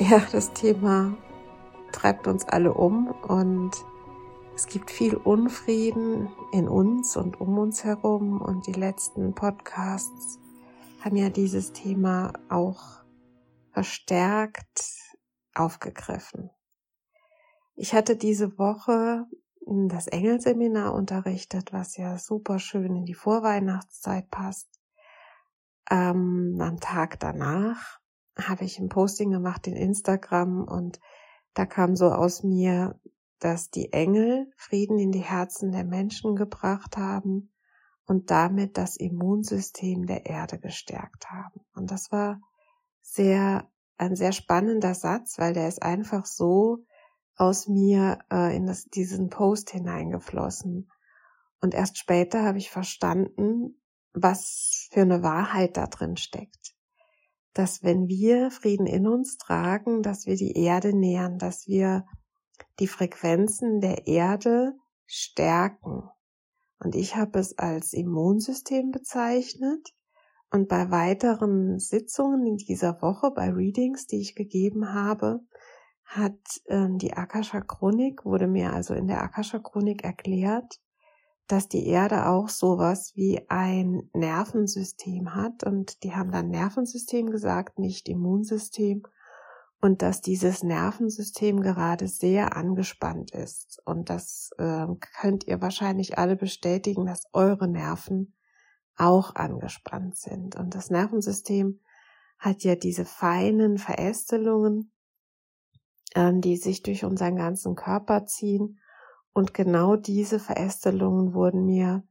Ja, das Thema treibt uns alle um und es gibt viel Unfrieden in uns und um uns herum und die letzten Podcasts haben ja dieses Thema auch verstärkt aufgegriffen. Ich hatte diese Woche das Engelseminar unterrichtet, was ja super schön in die Vorweihnachtszeit passt. Ähm, am Tag danach habe ich ein Posting gemacht in Instagram und da kam so aus mir, dass die Engel Frieden in die Herzen der Menschen gebracht haben und damit das Immunsystem der Erde gestärkt haben. Und das war sehr, ein sehr spannender Satz, weil der ist einfach so aus mir äh, in das, diesen Post hineingeflossen. Und erst später habe ich verstanden, was für eine Wahrheit da drin steckt dass wenn wir Frieden in uns tragen, dass wir die Erde nähern, dass wir die Frequenzen der Erde stärken. Und ich habe es als Immunsystem bezeichnet. Und bei weiteren Sitzungen in dieser Woche, bei Readings, die ich gegeben habe, hat äh, die Akasha Chronik, wurde mir also in der Akasha Chronik erklärt, dass die Erde auch sowas wie ein Nervensystem hat. Und die haben dann Nervensystem gesagt, nicht Immunsystem. Und dass dieses Nervensystem gerade sehr angespannt ist. Und das äh, könnt ihr wahrscheinlich alle bestätigen, dass eure Nerven auch angespannt sind. Und das Nervensystem hat ja diese feinen Verästelungen, äh, die sich durch unseren ganzen Körper ziehen und genau diese Verästelungen wurden mir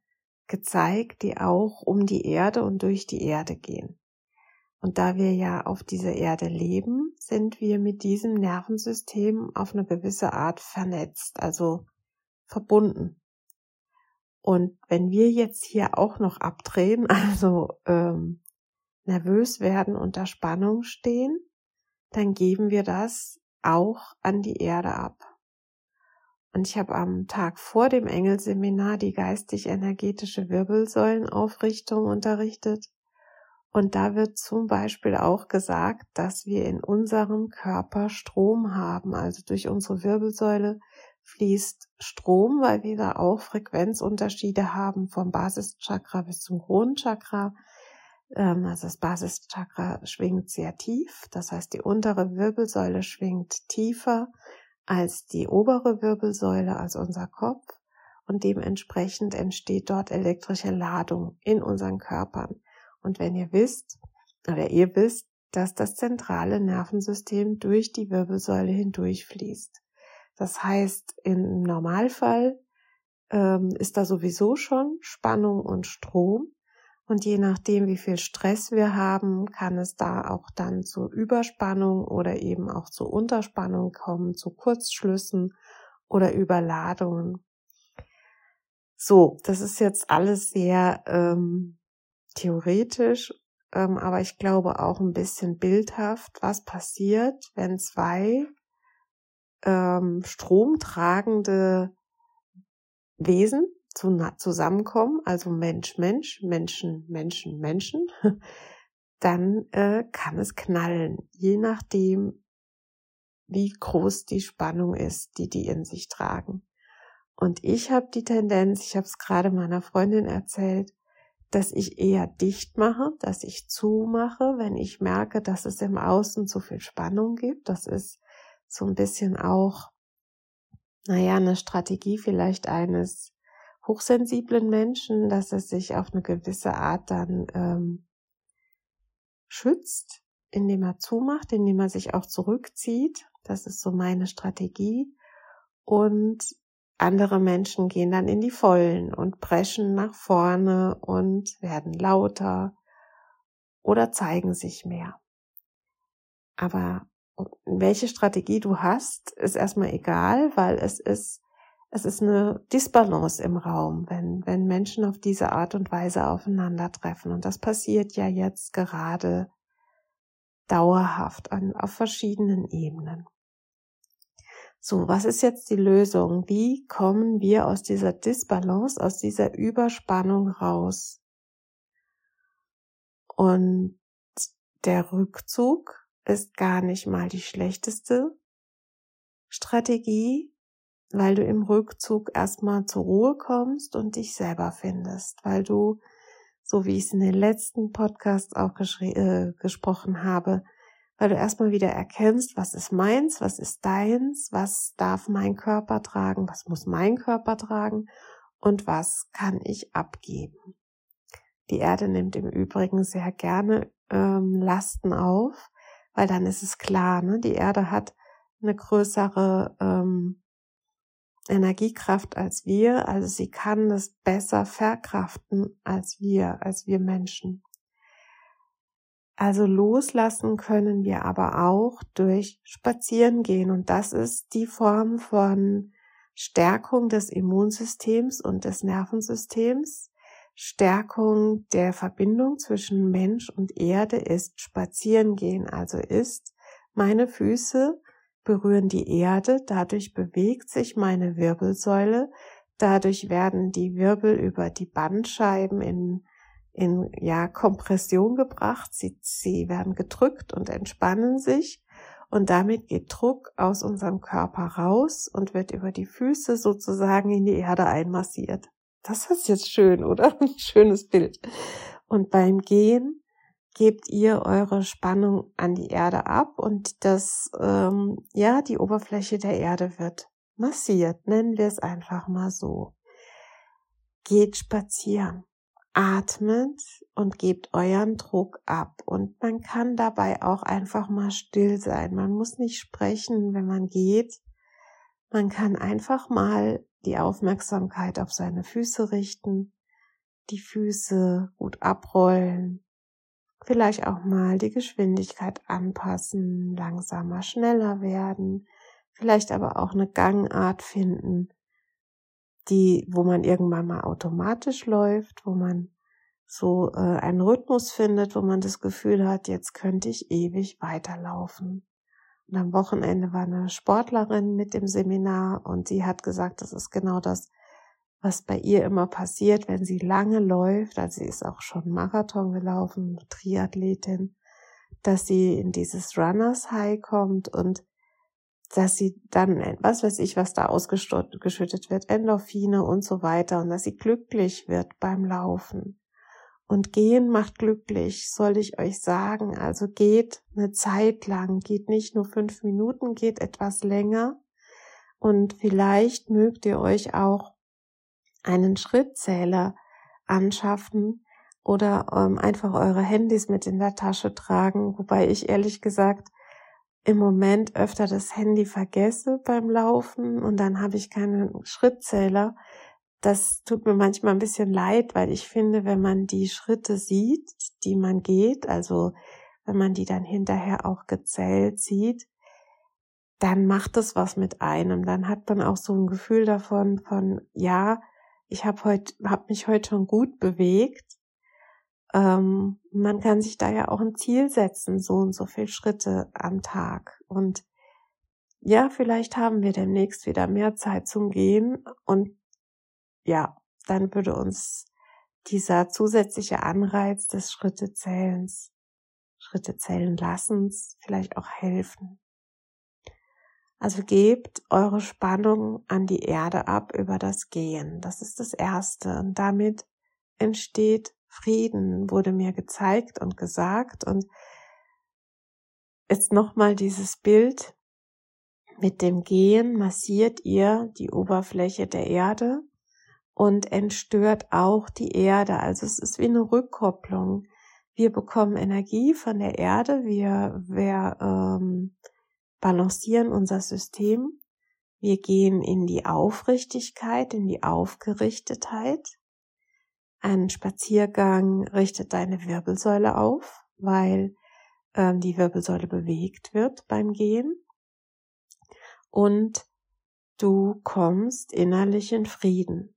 gezeigt, die auch um die Erde und durch die Erde gehen. Und da wir ja auf dieser Erde leben, sind wir mit diesem Nervensystem auf eine gewisse Art vernetzt, also verbunden. Und wenn wir jetzt hier auch noch abdrehen, also ähm, nervös werden, unter Spannung stehen, dann geben wir das auch an die Erde ab. Und ich habe am Tag vor dem Engelseminar die geistig-energetische Wirbelsäulenaufrichtung unterrichtet. Und da wird zum Beispiel auch gesagt, dass wir in unserem Körper Strom haben. Also durch unsere Wirbelsäule fließt Strom, weil wir da auch Frequenzunterschiede haben vom Basischakra bis zum Kronenchakra. Ähm, also das Basischakra schwingt sehr tief. Das heißt, die untere Wirbelsäule schwingt tiefer als die obere Wirbelsäule, also unser Kopf. Und dementsprechend entsteht dort elektrische Ladung in unseren Körpern. Und wenn ihr wisst, oder ihr wisst, dass das zentrale Nervensystem durch die Wirbelsäule hindurchfließt. Das heißt, im Normalfall ähm, ist da sowieso schon Spannung und Strom. Und je nachdem, wie viel Stress wir haben, kann es da auch dann zu Überspannung oder eben auch zu Unterspannung kommen, zu Kurzschlüssen oder Überladungen. So, das ist jetzt alles sehr ähm, theoretisch, ähm, aber ich glaube auch ein bisschen bildhaft, was passiert, wenn zwei ähm, stromtragende Wesen zu, zusammenkommen, also Mensch, Mensch, Menschen, Menschen, Menschen, dann äh, kann es knallen, je nachdem, wie groß die Spannung ist, die die in sich tragen. Und ich habe die Tendenz, ich habe es gerade meiner Freundin erzählt, dass ich eher dicht mache, dass ich zumache, wenn ich merke, dass es im Außen zu viel Spannung gibt. Das ist so ein bisschen auch naja, eine Strategie vielleicht eines hochsensiblen Menschen, dass er sich auf eine gewisse Art dann ähm, schützt, indem er zumacht, indem er sich auch zurückzieht. Das ist so meine Strategie. Und andere Menschen gehen dann in die Vollen und preschen nach vorne und werden lauter oder zeigen sich mehr. Aber welche Strategie du hast, ist erstmal egal, weil es ist, es ist eine Disbalance im Raum, wenn, wenn Menschen auf diese Art und Weise aufeinandertreffen. Und das passiert ja jetzt gerade dauerhaft an, auf verschiedenen Ebenen. So, was ist jetzt die Lösung? Wie kommen wir aus dieser Disbalance, aus dieser Überspannung raus? Und der Rückzug ist gar nicht mal die schlechteste Strategie, weil du im Rückzug erstmal zur Ruhe kommst und dich selber findest, weil du, so wie ich es in den letzten Podcasts auch äh, gesprochen habe, weil du erstmal wieder erkennst, was ist meins, was ist deins, was darf mein Körper tragen, was muss mein Körper tragen und was kann ich abgeben. Die Erde nimmt im Übrigen sehr gerne ähm, Lasten auf, weil dann ist es klar, ne? die Erde hat eine größere ähm, Energiekraft als wir, also sie kann es besser verkraften als wir, als wir Menschen. Also loslassen können wir aber auch durch Spazieren gehen und das ist die Form von Stärkung des Immunsystems und des Nervensystems. Stärkung der Verbindung zwischen Mensch und Erde ist Spazieren gehen, also ist meine Füße berühren die Erde, dadurch bewegt sich meine Wirbelsäule, dadurch werden die Wirbel über die Bandscheiben in in ja Kompression gebracht. Sie, sie werden gedrückt und entspannen sich und damit geht Druck aus unserem Körper raus und wird über die Füße sozusagen in die Erde einmassiert. Das ist jetzt schön, oder? Ein schönes Bild. Und beim Gehen gebt ihr eure Spannung an die Erde ab und das, ähm, ja, die Oberfläche der Erde wird massiert. Nennen wir es einfach mal so. Geht spazieren atmet und gebt euren Druck ab. Und man kann dabei auch einfach mal still sein. Man muss nicht sprechen, wenn man geht. Man kann einfach mal die Aufmerksamkeit auf seine Füße richten, die Füße gut abrollen, vielleicht auch mal die Geschwindigkeit anpassen, langsamer, schneller werden, vielleicht aber auch eine Gangart finden, die, wo man irgendwann mal automatisch läuft, wo man so äh, einen Rhythmus findet, wo man das Gefühl hat, jetzt könnte ich ewig weiterlaufen. Und am Wochenende war eine Sportlerin mit dem Seminar und sie hat gesagt, das ist genau das, was bei ihr immer passiert, wenn sie lange läuft, also sie ist auch schon Marathon gelaufen, Triathletin, dass sie in dieses Runners High kommt und dass sie dann, was weiß ich, was da ausgeschüttet wird, Endorphine und so weiter und dass sie glücklich wird beim Laufen. Und gehen macht glücklich, soll ich euch sagen. Also geht eine Zeit lang, geht nicht nur fünf Minuten, geht etwas länger. Und vielleicht mögt ihr euch auch einen Schrittzähler anschaffen oder ähm, einfach eure Handys mit in der Tasche tragen, wobei ich ehrlich gesagt im Moment öfter das Handy vergesse beim Laufen und dann habe ich keinen Schrittzähler. Das tut mir manchmal ein bisschen leid, weil ich finde, wenn man die Schritte sieht, die man geht, also wenn man die dann hinterher auch gezählt sieht, dann macht es was mit einem. Dann hat man auch so ein Gefühl davon von, ja, ich habe heute, habe mich heute schon gut bewegt ähm, man kann sich da ja auch ein Ziel setzen, so und so viel Schritte am Tag. Und ja, vielleicht haben wir demnächst wieder mehr Zeit zum Gehen und ja, dann würde uns dieser zusätzliche Anreiz des Schrittezählens, Schritte zählen lassens vielleicht auch helfen. Also gebt eure Spannung an die Erde ab über das Gehen. Das ist das Erste. Und damit entsteht Frieden wurde mir gezeigt und gesagt und jetzt nochmal dieses Bild Mit dem Gehen massiert ihr die Oberfläche der Erde und entstört auch die Erde. Also es ist wie eine Rückkopplung. Wir bekommen Energie von der Erde, wir, wir ähm, balancieren unser System, wir gehen in die Aufrichtigkeit, in die Aufgerichtetheit. Ein Spaziergang richtet deine Wirbelsäule auf, weil ähm, die Wirbelsäule bewegt wird beim Gehen. Und du kommst innerlich in Frieden.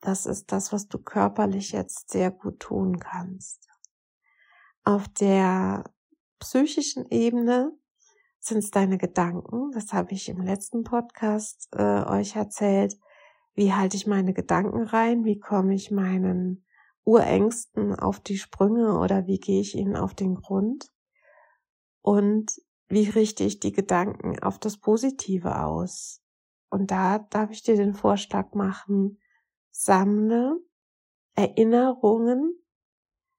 Das ist das, was du körperlich jetzt sehr gut tun kannst. Auf der psychischen Ebene sind es deine Gedanken. Das habe ich im letzten Podcast äh, euch erzählt. Wie halte ich meine Gedanken rein? Wie komme ich meinen Urängsten auf die Sprünge oder wie gehe ich ihnen auf den Grund? Und wie richte ich die Gedanken auf das Positive aus? Und da darf ich dir den Vorschlag machen, sammle Erinnerungen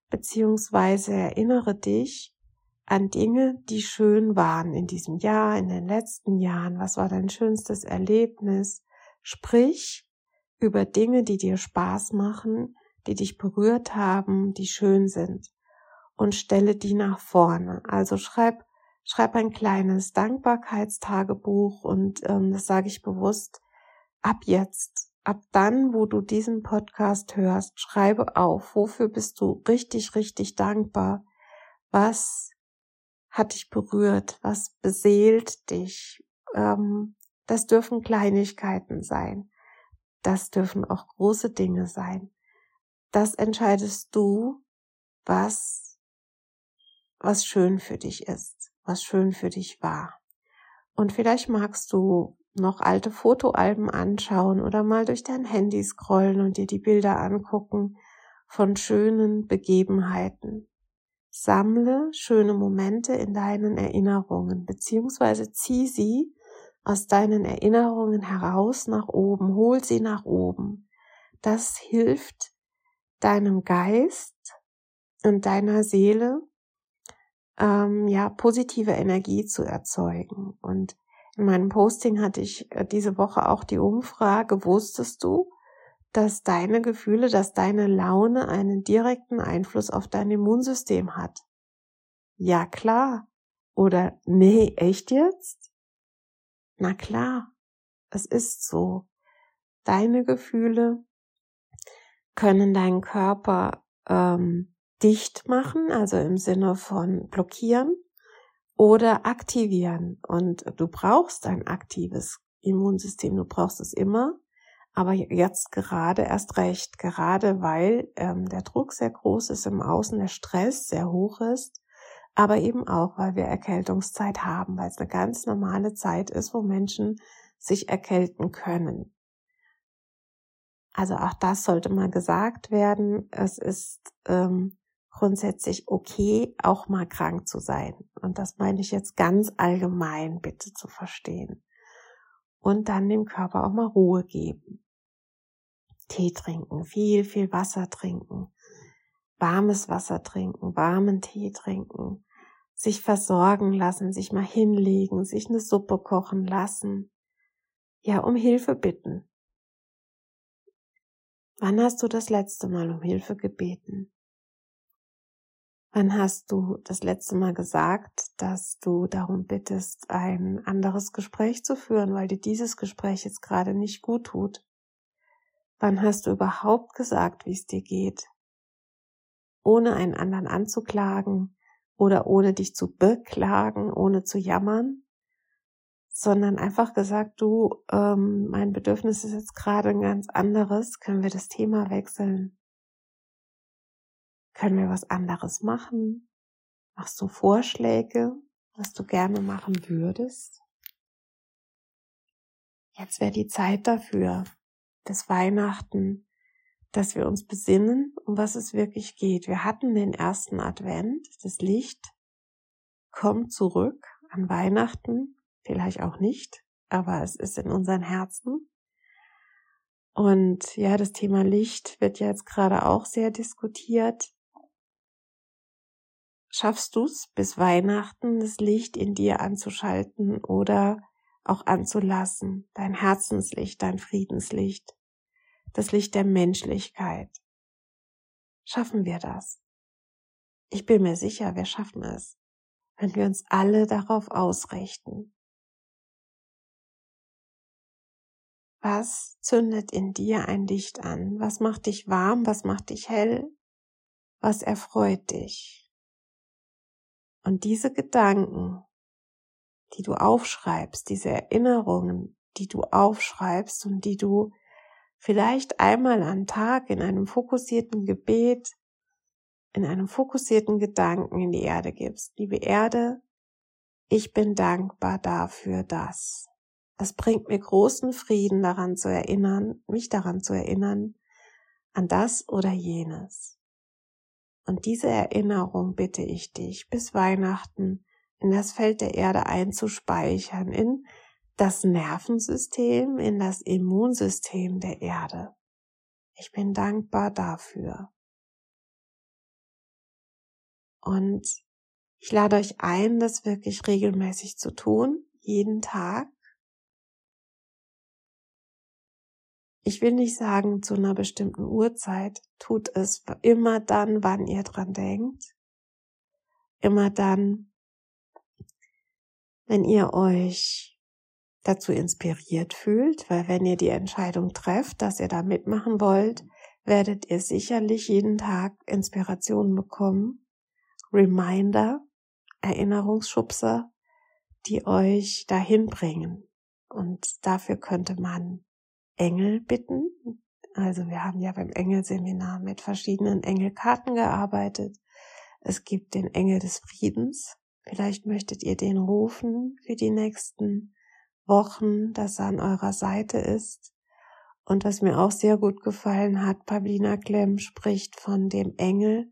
beziehungsweise erinnere dich an Dinge, die schön waren in diesem Jahr, in den letzten Jahren. Was war dein schönstes Erlebnis? Sprich über Dinge, die dir Spaß machen, die dich berührt haben, die schön sind und stelle die nach vorne. Also schreib, schreib ein kleines Dankbarkeitstagebuch und ähm, das sage ich bewusst ab jetzt ab dann, wo du diesen Podcast hörst, schreibe auf, wofür bist du richtig, richtig dankbar? Was hat dich berührt? Was beseelt dich? Ähm, das dürfen Kleinigkeiten sein. Das dürfen auch große Dinge sein. Das entscheidest du, was, was schön für dich ist, was schön für dich war. Und vielleicht magst du noch alte Fotoalben anschauen oder mal durch dein Handy scrollen und dir die Bilder angucken von schönen Begebenheiten. Sammle schöne Momente in deinen Erinnerungen, beziehungsweise zieh sie aus deinen Erinnerungen heraus nach oben, hol sie nach oben. Das hilft deinem Geist und deiner Seele, ähm, ja, positive Energie zu erzeugen. Und in meinem Posting hatte ich äh, diese Woche auch die Umfrage, wusstest du, dass deine Gefühle, dass deine Laune einen direkten Einfluss auf dein Immunsystem hat? Ja klar. Oder nee, echt jetzt? Na klar, es ist so. Deine Gefühle können deinen Körper ähm, dicht machen, also im Sinne von blockieren oder aktivieren. Und du brauchst ein aktives Immunsystem, du brauchst es immer, aber jetzt gerade erst recht, gerade weil ähm, der Druck sehr groß ist im Außen, der Stress sehr hoch ist, aber eben auch, weil wir Erkältungszeit haben, weil es eine ganz normale Zeit ist, wo Menschen sich erkälten können. Also auch das sollte mal gesagt werden. Es ist ähm, grundsätzlich okay, auch mal krank zu sein. Und das meine ich jetzt ganz allgemein bitte zu verstehen. Und dann dem Körper auch mal Ruhe geben. Tee trinken, viel, viel Wasser trinken, warmes Wasser trinken, warmen Tee trinken, sich versorgen lassen, sich mal hinlegen, sich eine Suppe kochen lassen. Ja, um Hilfe bitten. Wann hast du das letzte Mal um Hilfe gebeten? Wann hast du das letzte Mal gesagt, dass du darum bittest, ein anderes Gespräch zu führen, weil dir dieses Gespräch jetzt gerade nicht gut tut? Wann hast du überhaupt gesagt, wie es dir geht? Ohne einen anderen anzuklagen oder ohne dich zu beklagen, ohne zu jammern, sondern einfach gesagt, du, ähm, mein Bedürfnis ist jetzt gerade ein ganz anderes, können wir das Thema wechseln? Können wir was anderes machen? Machst du Vorschläge, was du gerne machen würdest? Jetzt wäre die Zeit dafür, das Weihnachten, dass wir uns besinnen, um was es wirklich geht. Wir hatten den ersten Advent, das Licht kommt zurück an Weihnachten, vielleicht auch nicht, aber es ist in unseren Herzen. Und ja, das Thema Licht wird ja jetzt gerade auch sehr diskutiert Schaffst du's bis Weihnachten das Licht in dir anzuschalten oder auch anzulassen, dein Herzenslicht, dein Friedenslicht, das Licht der Menschlichkeit? Schaffen wir das? Ich bin mir sicher, wir schaffen es, wenn wir uns alle darauf ausrichten. Was zündet in dir ein Licht an? Was macht dich warm? Was macht dich hell? Was erfreut dich? Und diese Gedanken, die du aufschreibst, diese Erinnerungen, die du aufschreibst und die du vielleicht einmal am Tag in einem fokussierten Gebet, in einem fokussierten Gedanken in die Erde gibst. Liebe Erde, ich bin dankbar dafür, dass. Es bringt mir großen Frieden daran zu erinnern, mich daran zu erinnern, an das oder jenes. Und diese Erinnerung bitte ich dich bis Weihnachten in das Feld der Erde einzuspeichern, in das Nervensystem, in das Immunsystem der Erde. Ich bin dankbar dafür. Und ich lade euch ein, das wirklich regelmäßig zu tun, jeden Tag. Ich will nicht sagen zu einer bestimmten Uhrzeit, tut es immer dann, wann ihr dran denkt. Immer dann, wenn ihr euch dazu inspiriert fühlt, weil wenn ihr die Entscheidung trefft, dass ihr da mitmachen wollt, werdet ihr sicherlich jeden Tag Inspiration bekommen, Reminder, Erinnerungsschubser, die euch dahin bringen. Und dafür könnte man Engel bitten. Also wir haben ja beim Engelseminar mit verschiedenen Engelkarten gearbeitet. Es gibt den Engel des Friedens. Vielleicht möchtet ihr den rufen für die nächsten Wochen, dass er an eurer Seite ist. Und was mir auch sehr gut gefallen hat, Pavlina Klemm spricht von dem Engel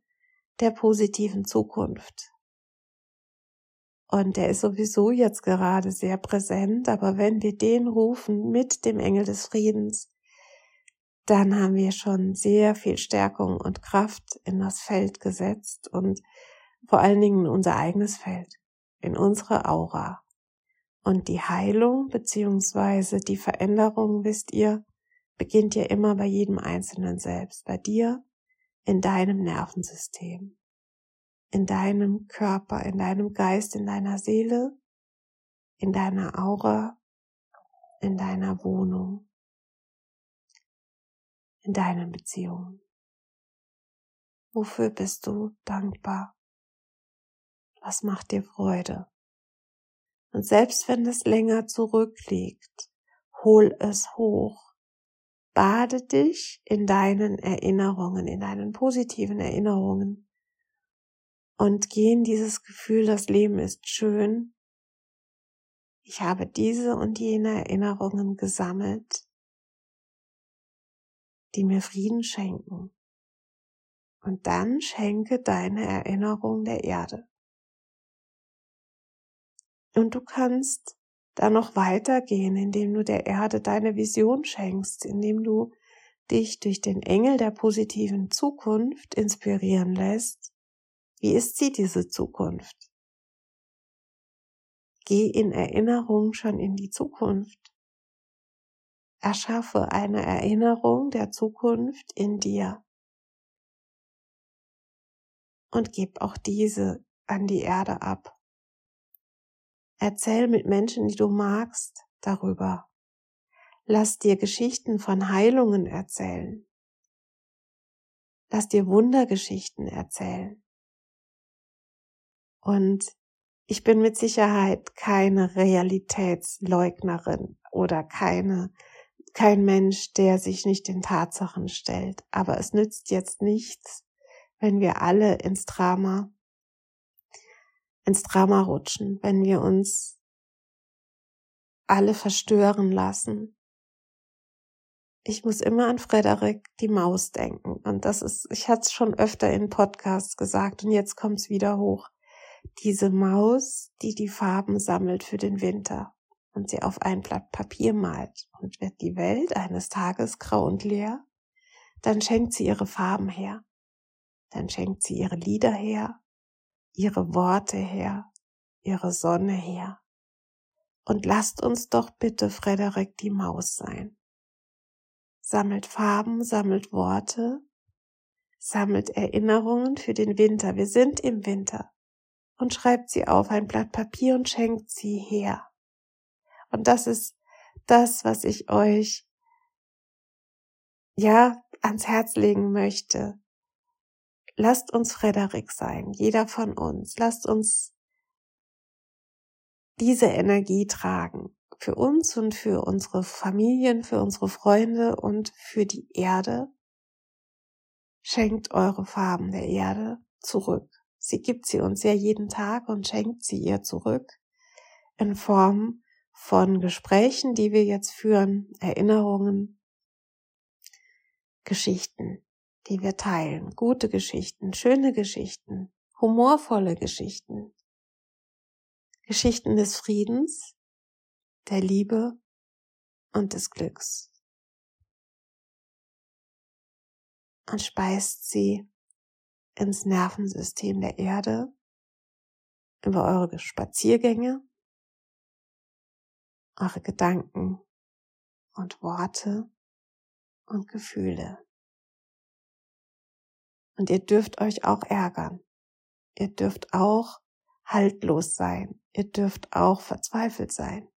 der positiven Zukunft. Und der ist sowieso jetzt gerade sehr präsent, aber wenn wir den rufen mit dem Engel des Friedens, dann haben wir schon sehr viel Stärkung und Kraft in das Feld gesetzt und vor allen Dingen in unser eigenes Feld, in unsere Aura. Und die Heilung beziehungsweise die Veränderung, wisst ihr, beginnt ja immer bei jedem Einzelnen selbst, bei dir, in deinem Nervensystem in deinem Körper, in deinem Geist, in deiner Seele, in deiner Aura, in deiner Wohnung, in deinen Beziehungen. Wofür bist du dankbar? Was macht dir Freude? Und selbst wenn es länger zurückliegt, hol es hoch. Bade dich in deinen Erinnerungen, in deinen positiven Erinnerungen und gehen dieses Gefühl, das Leben ist schön. Ich habe diese und jene Erinnerungen gesammelt, die mir Frieden schenken. Und dann schenke deine Erinnerung der Erde. Und du kannst da noch weitergehen, indem du der Erde deine Vision schenkst, indem du dich durch den Engel der positiven Zukunft inspirieren lässt wie ist sie, diese Zukunft? Geh in Erinnerung schon in die Zukunft. Erschaffe eine Erinnerung der Zukunft in dir. Und gib auch diese an die Erde ab. Erzähl mit Menschen, die du magst, darüber. Lass dir Geschichten von Heilungen erzählen. Lass dir Wundergeschichten erzählen. Und ich bin mit Sicherheit keine Realitätsleugnerin oder keine, kein Mensch, der sich nicht den Tatsachen stellt. Aber es nützt jetzt nichts, wenn wir alle ins Drama, ins Drama rutschen, wenn wir uns alle verstören lassen. Ich muss immer an Frederik die Maus denken. Und das ist, ich hatte es schon öfter in Podcasts gesagt und jetzt kommt es wieder hoch diese Maus, die die Farben sammelt für den Winter und sie auf ein Blatt Papier malt und wird die Welt eines Tages grau und leer, dann schenkt sie ihre Farben her, dann schenkt sie ihre Lieder her, ihre Worte her, ihre Sonne her. Und lasst uns doch bitte Frederik die Maus sein. Sammelt Farben, sammelt Worte, sammelt Erinnerungen für den Winter. Wir sind im Winter. Und schreibt sie auf ein Blatt Papier und schenkt sie her. Und das ist das, was ich euch ja ans Herz legen möchte. Lasst uns Frederik sein, jeder von uns. Lasst uns diese Energie tragen. Für uns und für unsere Familien, für unsere Freunde und für die Erde. Schenkt eure Farben der Erde zurück. Sie gibt sie uns ja jeden Tag und schenkt sie ihr zurück in Form von Gesprächen, die wir jetzt führen, Erinnerungen, Geschichten, die wir teilen, gute Geschichten, schöne Geschichten, humorvolle Geschichten, Geschichten des Friedens, der Liebe und des Glücks. Und speist sie ins Nervensystem der Erde über eure Spaziergänge, eure Gedanken und Worte und Gefühle. Und ihr dürft euch auch ärgern. Ihr dürft auch haltlos sein. Ihr dürft auch verzweifelt sein.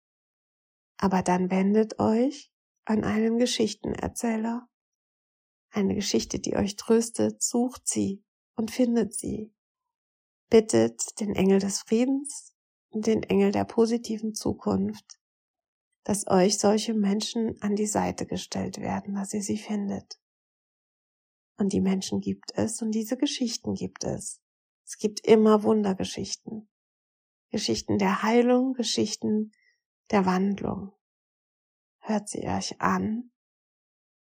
Aber dann wendet euch an einen Geschichtenerzähler. Eine Geschichte, die euch tröstet, sucht sie und findet sie. Bittet den Engel des Friedens und den Engel der positiven Zukunft, dass euch solche Menschen an die Seite gestellt werden, dass ihr sie findet. Und die Menschen gibt es und diese Geschichten gibt es. Es gibt immer Wundergeschichten. Geschichten der Heilung, Geschichten der Wandlung. Hört sie euch an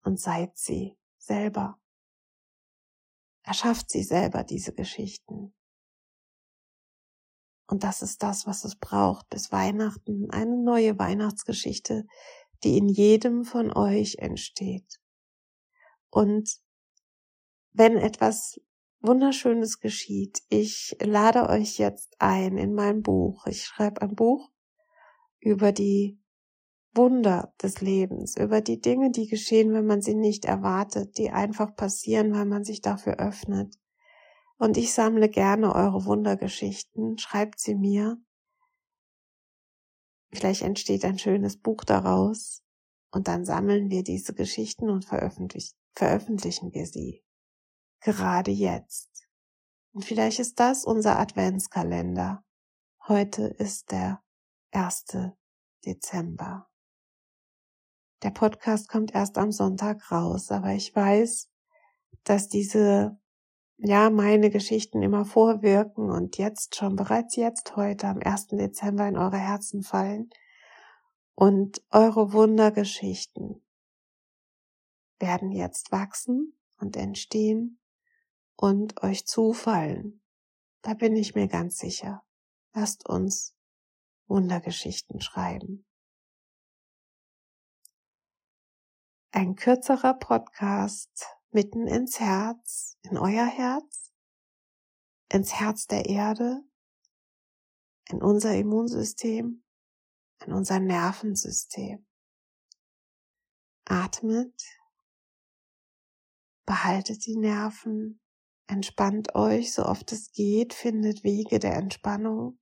und seid sie selber. Erschafft sie selber diese Geschichten. Und das ist das, was es braucht bis Weihnachten, eine neue Weihnachtsgeschichte, die in jedem von euch entsteht. Und wenn etwas Wunderschönes geschieht, ich lade euch jetzt ein in mein Buch. Ich schreibe ein Buch über die Wunder des Lebens, über die Dinge, die geschehen, wenn man sie nicht erwartet, die einfach passieren, weil man sich dafür öffnet. Und ich sammle gerne eure Wundergeschichten, schreibt sie mir. Vielleicht entsteht ein schönes Buch daraus und dann sammeln wir diese Geschichten und veröffentlich veröffentlichen wir sie. Gerade jetzt. Und vielleicht ist das unser Adventskalender. Heute ist der 1. Dezember. Der Podcast kommt erst am Sonntag raus, aber ich weiß, dass diese ja, meine Geschichten immer vorwirken und jetzt schon bereits jetzt heute am 1. Dezember in eure Herzen fallen und eure Wundergeschichten werden jetzt wachsen und entstehen und euch zufallen. Da bin ich mir ganz sicher. Lasst uns Wundergeschichten schreiben. Ein kürzerer Podcast mitten ins Herz, in euer Herz, ins Herz der Erde, in unser Immunsystem, in unser Nervensystem. Atmet, behaltet die Nerven, entspannt euch so oft es geht, findet Wege der Entspannung,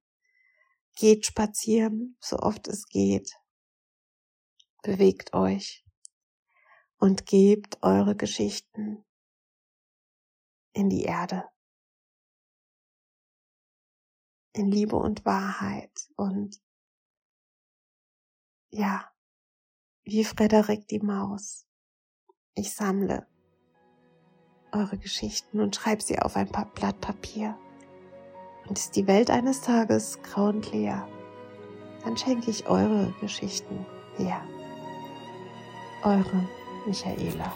geht spazieren so oft es geht, bewegt euch und gebt eure Geschichten in die Erde. In Liebe und Wahrheit und ja, wie Frederik die Maus. Ich sammle eure Geschichten und schreibe sie auf ein Blatt Papier. Und ist die Welt eines Tages grau und leer, dann schenke ich eure Geschichten her. Eure Michaela.